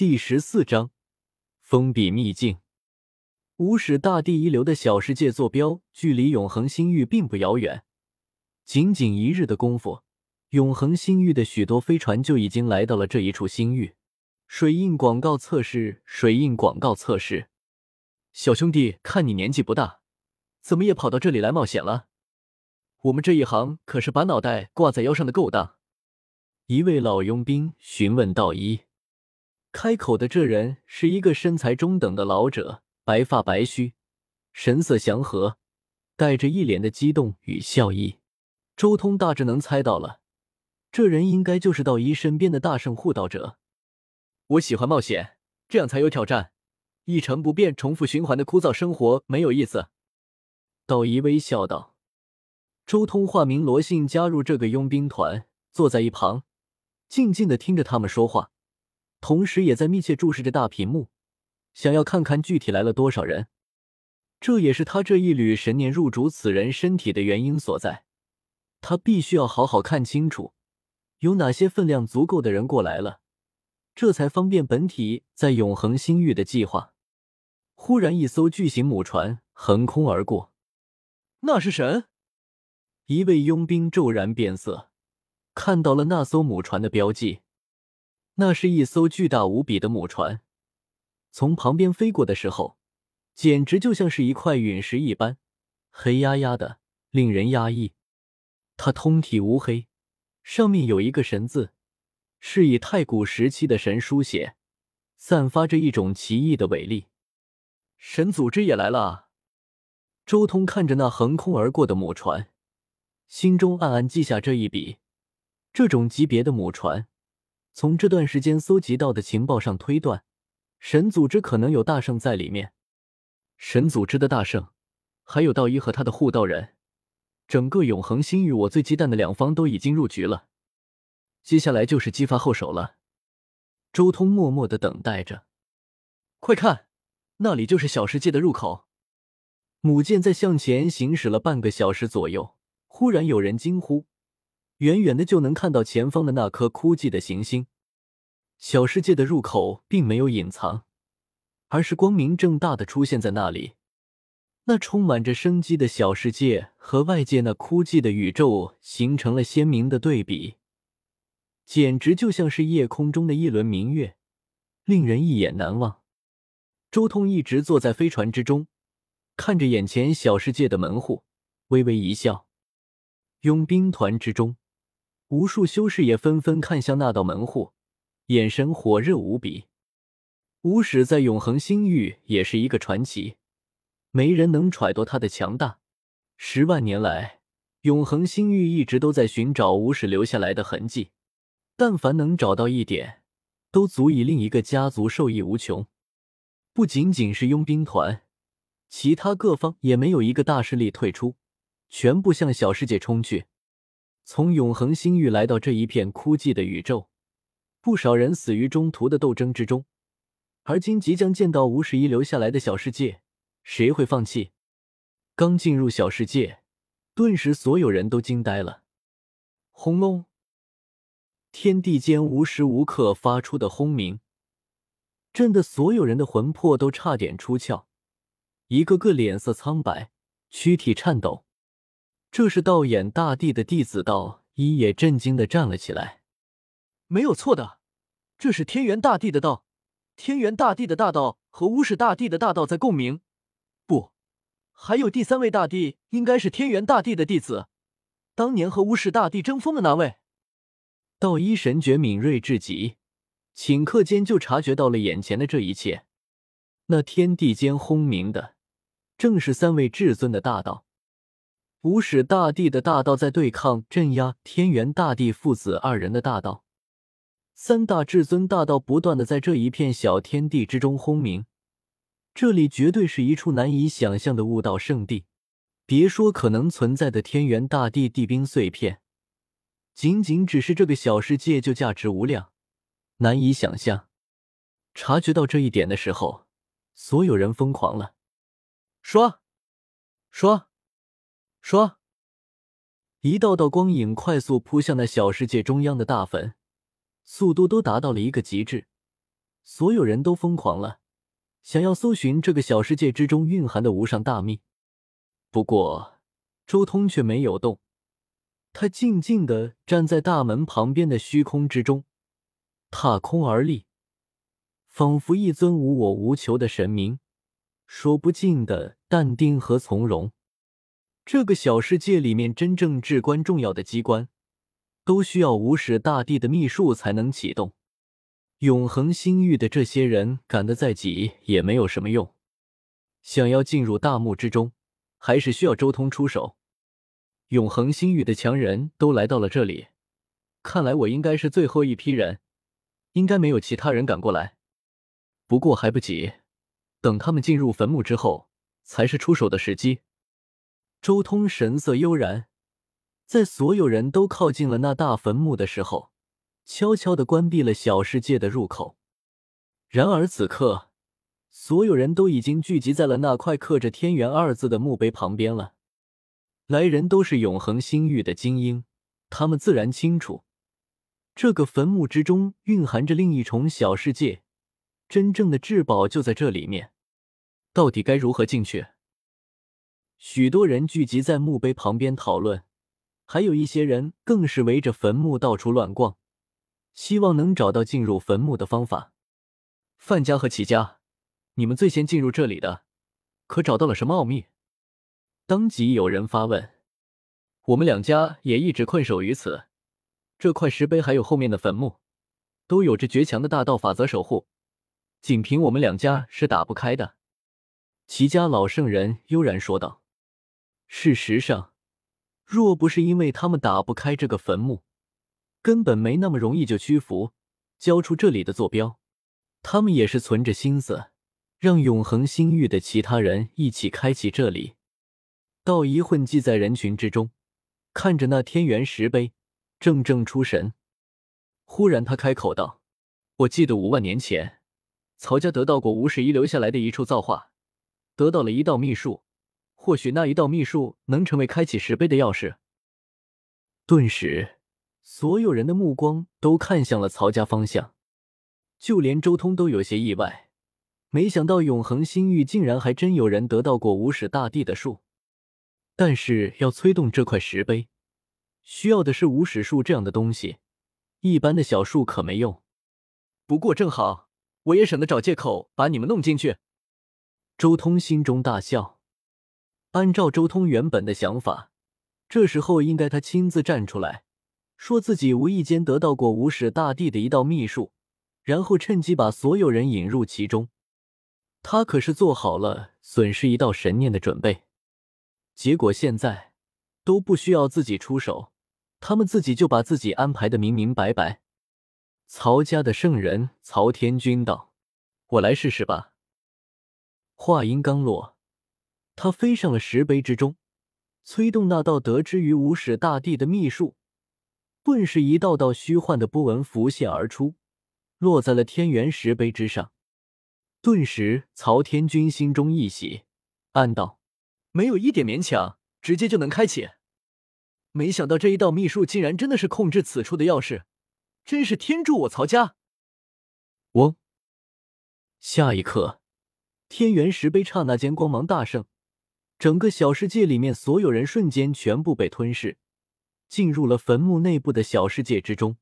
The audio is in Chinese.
第十四章，封闭秘境。无始大帝遗留的小世界坐标，距离永恒星域并不遥远。仅仅一日的功夫，永恒星域的许多飞船就已经来到了这一处星域。水印广告测试，水印广告测试。小兄弟，看你年纪不大，怎么也跑到这里来冒险了？我们这一行可是把脑袋挂在腰上的勾当。一位老佣兵询问道：“一。”开口的这人是一个身材中等的老者，白发白须，神色祥和，带着一脸的激动与笑意。周通大致能猜到了，这人应该就是道一身边的大圣护道者。我喜欢冒险，这样才有挑战。一成不变、重复循环的枯燥生活没有意思。道一微笑道。周通化名罗信，加入这个佣兵团，坐在一旁，静静的听着他们说话。同时，也在密切注视着大屏幕，想要看看具体来了多少人。这也是他这一缕神念入主此人身体的原因所在。他必须要好好看清楚，有哪些分量足够的人过来了，这才方便本体在永恒星域的计划。忽然，一艘巨型母船横空而过，那是神！一位佣兵骤然变色，看到了那艘母船的标记。那是一艘巨大无比的母船，从旁边飞过的时候，简直就像是一块陨石一般，黑压压的，令人压抑。它通体乌黑，上面有一个“神”字，是以太古时期的神书写，散发着一种奇异的伟力。神组织也来了！周通看着那横空而过的母船，心中暗暗记下这一笔。这种级别的母船。从这段时间搜集到的情报上推断，神组织可能有大圣在里面。神组织的大圣，还有道一和他的护道人，整个永恒星域，我最忌惮的两方都已经入局了。接下来就是激发后手了。周通默默的等待着。快看，那里就是小世界的入口。母舰在向前行驶了半个小时左右，忽然有人惊呼。远远的就能看到前方的那颗枯寂的行星，小世界的入口并没有隐藏，而是光明正大的出现在那里。那充满着生机的小世界和外界那枯寂的宇宙形成了鲜明的对比，简直就像是夜空中的一轮明月，令人一眼难忘。周通一直坐在飞船之中，看着眼前小世界的门户，微微一笑。佣兵团之中。无数修士也纷纷看向那道门户，眼神火热无比。无始在永恒星域也是一个传奇，没人能揣度他的强大。十万年来，永恒星域一直都在寻找无始留下来的痕迹，但凡能找到一点，都足以令一个家族受益无穷。不仅仅是佣兵团，其他各方也没有一个大势力退出，全部向小世界冲去。从永恒星域来到这一片枯寂的宇宙，不少人死于中途的斗争之中。而今即将见到无始遗留下来的小世界，谁会放弃？刚进入小世界，顿时所有人都惊呆了。轰隆！天地间无时无刻发出的轰鸣，震得所有人的魂魄都差点出窍，一个个脸色苍白，躯体颤抖。这是道眼大帝的弟子道一也震惊的站了起来。没有错的，这是天元大帝的道，天元大帝的大道和巫始大帝的大道在共鸣。不，还有第三位大帝，应该是天元大帝的弟子，当年和巫始大帝争锋的那位。道一神觉敏锐至极，顷刻间就察觉到了眼前的这一切。那天地间轰鸣的，正是三位至尊的大道。无始大帝的大道在对抗镇压天元大帝父子二人的大道，三大至尊大道不断的在这一片小天地之中轰鸣，这里绝对是一处难以想象的悟道圣地。别说可能存在的天元大帝地兵碎片，仅仅只是这个小世界就价值无量，难以想象。察觉到这一点的时候，所有人疯狂了，刷，刷。说，一道道光影快速扑向那小世界中央的大坟，速度都达到了一个极致，所有人都疯狂了，想要搜寻这个小世界之中蕴含的无上大秘。不过，周通却没有动，他静静的站在大门旁边的虚空之中，踏空而立，仿佛一尊无我无求的神明，说不尽的淡定和从容。这个小世界里面真正至关重要的机关，都需要无始大帝的秘术才能启动。永恒星域的这些人赶得再急也没有什么用，想要进入大墓之中。还是需要周通出手。永恒星域的强人都来到了这里，看来我应该是最后一批人，应该没有其他人赶过来。不过还不急，等他们进入坟墓之后，才是出手的时机。周通神色悠然，在所有人都靠近了那大坟墓的时候，悄悄的关闭了小世界的入口。然而此刻。所有人都已经聚集在了那块刻着“天元”二字的墓碑旁边了。来人都是永恒星域的精英，他们自然清楚，这个坟墓之中蕴含着另一重小世界，真正的至宝就在这里面。到底该如何进去？许多人聚集在墓碑旁边讨论，还有一些人更是围着坟墓到处乱逛，希望能找到进入坟墓的方法。范家和齐家。你们最先进入这里的，可找到了什么奥秘？当即有人发问。我们两家也一直困守于此，这块石碑还有后面的坟墓，都有着绝强的大道法则守护，仅凭我们两家是打不开的。齐家老圣人悠然说道。事实上，若不是因为他们打不开这个坟墓，根本没那么容易就屈服，交出这里的坐标，他们也是存着心思。让永恒星域的其他人一起开启这里。道一混迹在人群之中，看着那天元石碑，怔怔出神。忽然，他开口道：“我记得五万年前，曹家得到过无始遗留下来的一处造化，得到了一道秘术。或许那一道秘术能成为开启石碑的钥匙。”顿时，所有人的目光都看向了曹家方向，就连周通都有些意外。没想到永恒星域竟然还真有人得到过无始大帝的术，但是要催动这块石碑，需要的是无始术这样的东西，一般的小术可没用。不过正好，我也省得找借口把你们弄进去。周通心中大笑，按照周通原本的想法，这时候应该他亲自站出来，说自己无意间得到过无始大帝的一道秘术，然后趁机把所有人引入其中。他可是做好了损失一道神念的准备，结果现在都不需要自己出手，他们自己就把自己安排的明明白白。曹家的圣人曹天君道：“我来试试吧。”话音刚落，他飞上了石碑之中，催动那道得之于无始大帝的秘术，顿时一道道虚幻的波纹浮现而出，落在了天元石碑之上。顿时，曹天君心中一喜，暗道：“没有一点勉强，直接就能开启。没想到这一道秘术竟然真的是控制此处的钥匙，真是天助我曹家！”嗡！下一刻，天元石碑刹那间光芒大盛，整个小世界里面所有人瞬间全部被吞噬，进入了坟墓内部的小世界之中。